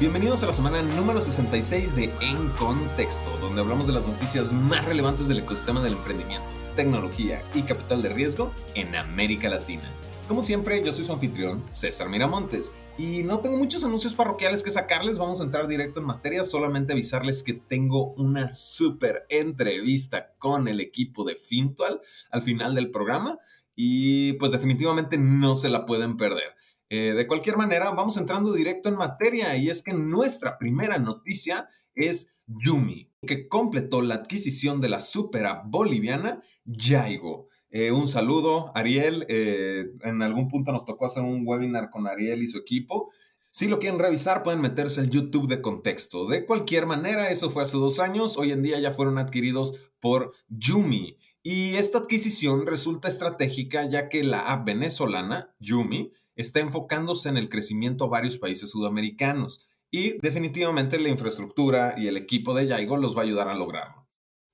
Bienvenidos a la semana número 66 de En Contexto, donde hablamos de las noticias más relevantes del ecosistema del emprendimiento, tecnología y capital de riesgo en América Latina. Como siempre, yo soy su anfitrión, César Miramontes, y no tengo muchos anuncios parroquiales que sacarles, vamos a entrar directo en materia, solamente avisarles que tengo una súper entrevista con el equipo de Fintual al final del programa, y pues definitivamente no se la pueden perder. Eh, de cualquier manera, vamos entrando directo en materia y es que nuestra primera noticia es Yumi, que completó la adquisición de la supera boliviana Yaigo. Eh, un saludo, Ariel. Eh, en algún punto nos tocó hacer un webinar con Ariel y su equipo. Si lo quieren revisar, pueden meterse al YouTube de contexto. De cualquier manera, eso fue hace dos años. Hoy en día ya fueron adquiridos por Yumi. Y esta adquisición resulta estratégica ya que la app venezolana, Yumi, está enfocándose en el crecimiento a varios países sudamericanos y definitivamente la infraestructura y el equipo de Yaigo los va a ayudar a lograrlo.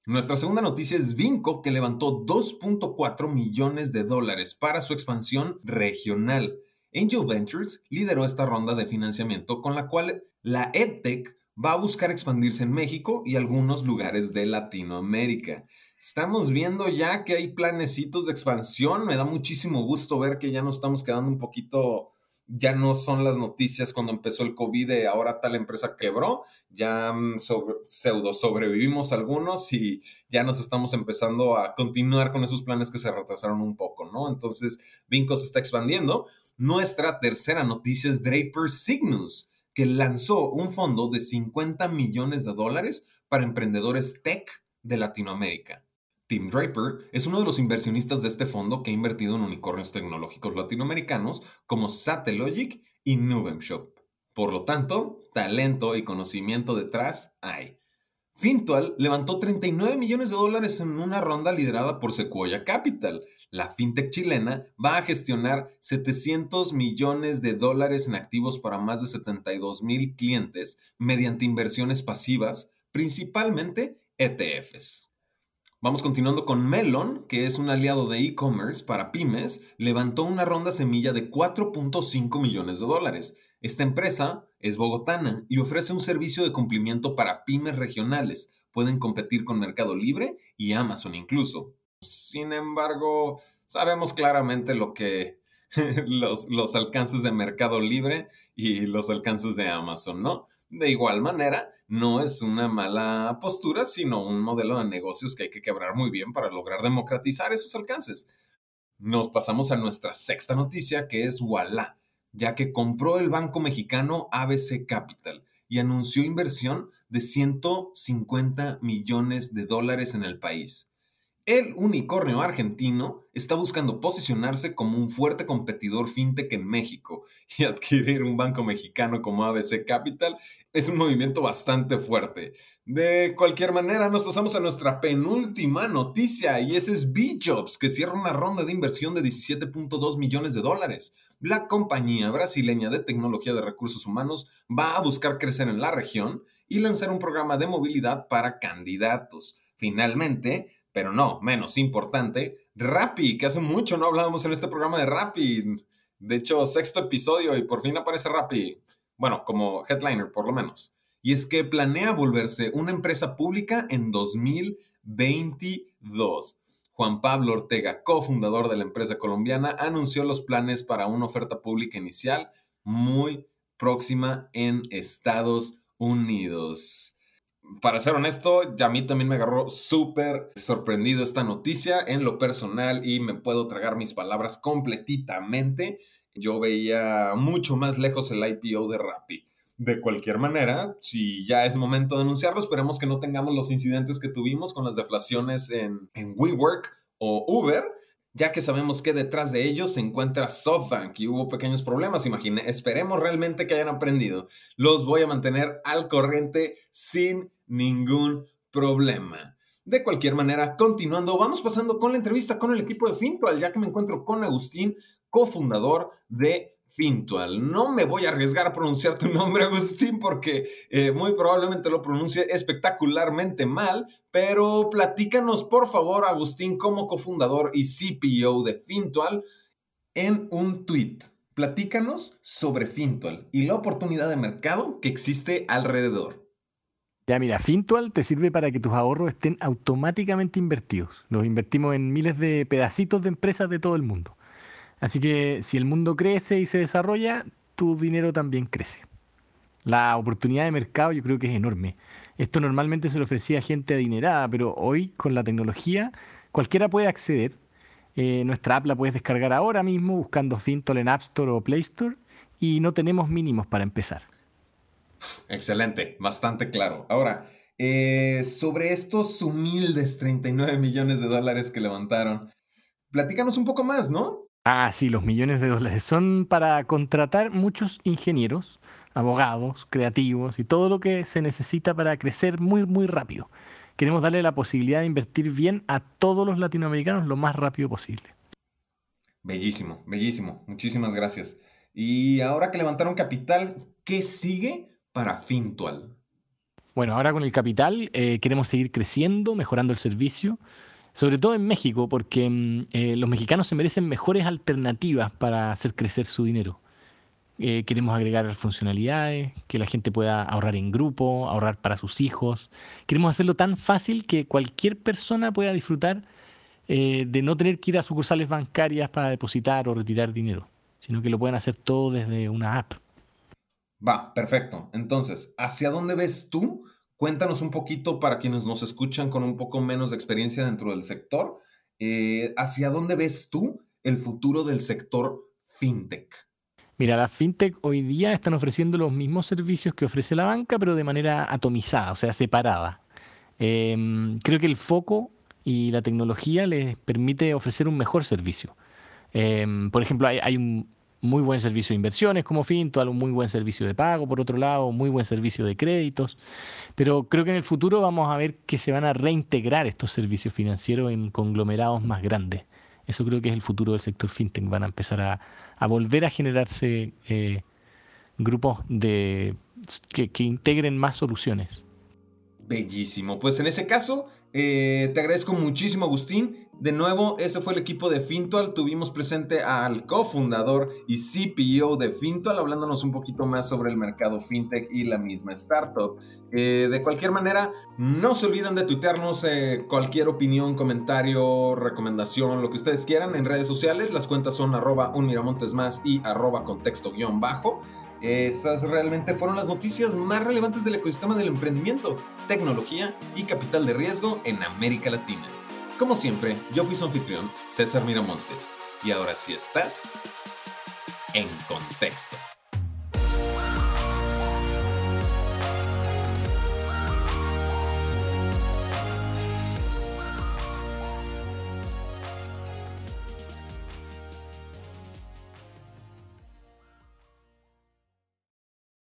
Nuestra segunda noticia es Vinco, que levantó 2.4 millones de dólares para su expansión regional. Angel Ventures lideró esta ronda de financiamiento con la cual la EdTech va a buscar expandirse en México y algunos lugares de Latinoamérica. Estamos viendo ya que hay planecitos de expansión. Me da muchísimo gusto ver que ya nos estamos quedando un poquito, ya no son las noticias cuando empezó el COVID de ahora tal empresa quebró. Ya mm, pseudo sobrevivimos algunos y ya nos estamos empezando a continuar con esos planes que se retrasaron un poco, ¿no? Entonces, Vinco se está expandiendo. Nuestra tercera noticia es Draper Signus, que lanzó un fondo de 50 millones de dólares para emprendedores tech de Latinoamérica. Tim Draper es uno de los inversionistas de este fondo que ha invertido en unicornios tecnológicos latinoamericanos como Satellogic y Shop. Por lo tanto, talento y conocimiento detrás hay. Fintual levantó 39 millones de dólares en una ronda liderada por Sequoia Capital. La fintech chilena va a gestionar 700 millones de dólares en activos para más de 72 mil clientes mediante inversiones pasivas, principalmente ETFs. Vamos continuando con Melon, que es un aliado de e-commerce para pymes, levantó una ronda semilla de 4.5 millones de dólares. Esta empresa es bogotana y ofrece un servicio de cumplimiento para pymes regionales. Pueden competir con Mercado Libre y Amazon incluso. Sin embargo, sabemos claramente lo que los, los alcances de Mercado Libre y los alcances de Amazon, ¿no? De igual manera, no es una mala postura, sino un modelo de negocios que hay que quebrar muy bien para lograr democratizar esos alcances. Nos pasamos a nuestra sexta noticia, que es Walla, ya que compró el banco mexicano ABC Capital y anunció inversión de 150 millones de dólares en el país. El unicornio argentino está buscando posicionarse como un fuerte competidor fintech en México y adquirir un banco mexicano como ABC Capital es un movimiento bastante fuerte. De cualquier manera, nos pasamos a nuestra penúltima noticia y ese es B-Jobs, que cierra una ronda de inversión de 17.2 millones de dólares. La compañía brasileña de tecnología de recursos humanos va a buscar crecer en la región y lanzar un programa de movilidad para candidatos. Finalmente, pero no menos importante, Rappi, que hace mucho no hablábamos en este programa de Rappi. De hecho, sexto episodio y por fin aparece Rappi. Bueno, como headliner, por lo menos. Y es que planea volverse una empresa pública en 2022. Juan Pablo Ortega, cofundador de la empresa colombiana, anunció los planes para una oferta pública inicial muy próxima en Estados Unidos para ser honesto, ya a mí también me agarró súper sorprendido esta noticia en lo personal y me puedo tragar mis palabras completamente. Yo veía mucho más lejos el IPO de Rappi. De cualquier manera, si ya es momento de anunciarlo, esperemos que no tengamos los incidentes que tuvimos con las deflaciones en, en WeWork o Uber, ya que sabemos que detrás de ellos se encuentra SoftBank y hubo pequeños problemas, imagine, esperemos realmente que hayan aprendido. Los voy a mantener al corriente sin ningún problema. De cualquier manera, continuando, vamos pasando con la entrevista con el equipo de Fintual, ya que me encuentro con Agustín, cofundador de Fintual. No me voy a arriesgar a pronunciar tu nombre, Agustín, porque eh, muy probablemente lo pronuncie espectacularmente mal, pero platícanos, por favor, Agustín, como cofundador y CPO de Fintual, en un tweet. platícanos sobre Fintual y la oportunidad de mercado que existe alrededor. Ya mira, Fintual te sirve para que tus ahorros estén automáticamente invertidos. Los invertimos en miles de pedacitos de empresas de todo el mundo. Así que si el mundo crece y se desarrolla, tu dinero también crece. La oportunidad de mercado yo creo que es enorme. Esto normalmente se le ofrecía a gente adinerada, pero hoy con la tecnología cualquiera puede acceder. Eh, nuestra app la puedes descargar ahora mismo buscando Fintol en App Store o Play Store y no tenemos mínimos para empezar. Excelente, bastante claro. Ahora, eh, sobre estos humildes 39 millones de dólares que levantaron, platícanos un poco más, ¿no? Ah, sí, los millones de dólares son para contratar muchos ingenieros, abogados, creativos y todo lo que se necesita para crecer muy, muy rápido. Queremos darle la posibilidad de invertir bien a todos los latinoamericanos lo más rápido posible. Bellísimo, bellísimo. Muchísimas gracias. Y ahora que levantaron capital, ¿qué sigue para Fintual? Bueno, ahora con el capital eh, queremos seguir creciendo, mejorando el servicio sobre todo en México, porque mm, eh, los mexicanos se merecen mejores alternativas para hacer crecer su dinero. Eh, queremos agregar funcionalidades, que la gente pueda ahorrar en grupo, ahorrar para sus hijos. Queremos hacerlo tan fácil que cualquier persona pueda disfrutar de no tener que ir a sucursales bancarias para depositar o retirar dinero, sino que lo puedan hacer todo desde una app. Va, perfecto. Entonces, ¿hacia dónde ves tú Cuéntanos un poquito para quienes nos escuchan con un poco menos de experiencia dentro del sector, eh, ¿hacia dónde ves tú el futuro del sector fintech? Mira, las fintech hoy día están ofreciendo los mismos servicios que ofrece la banca, pero de manera atomizada, o sea, separada. Em, creo que el foco y la tecnología les permite ofrecer un mejor servicio. Em, por ejemplo, hay, un, muy buen servicio de inversiones como Fintual, un muy buen servicio de pago, por otro lado, muy buen servicio de créditos. Pero creo que en el futuro vamos a ver que se van a reintegrar estos servicios financieros en conglomerados más grandes. Eso creo que es el futuro del sector fintech. Van a empezar a, volver a generarse eh, grupos de, que, que integren más soluciones. Bellísimo. Pues en ese caso, eh, te agradezco muchísimo, Agustín. De nuevo, ese fue el equipo de Fintual. Tuvimos presente al cofundador y CPO de Fintual, hablándonos un poquito más sobre el mercado fintech y la misma startup. Eh, de cualquier manera, no se olviden de tuitearnos eh, cualquier opinión, comentario, recomendación, lo que ustedes quieran en redes sociales. Las cuentas son arroba un más y arroba contexto guion bajo. Esas realmente fueron las noticias más relevantes del ecosistema del emprendimiento, tecnología y capital de riesgo en América Latina. Como siempre, yo fui su anfitrión, César Miramontes, y ahora sí estás en contexto.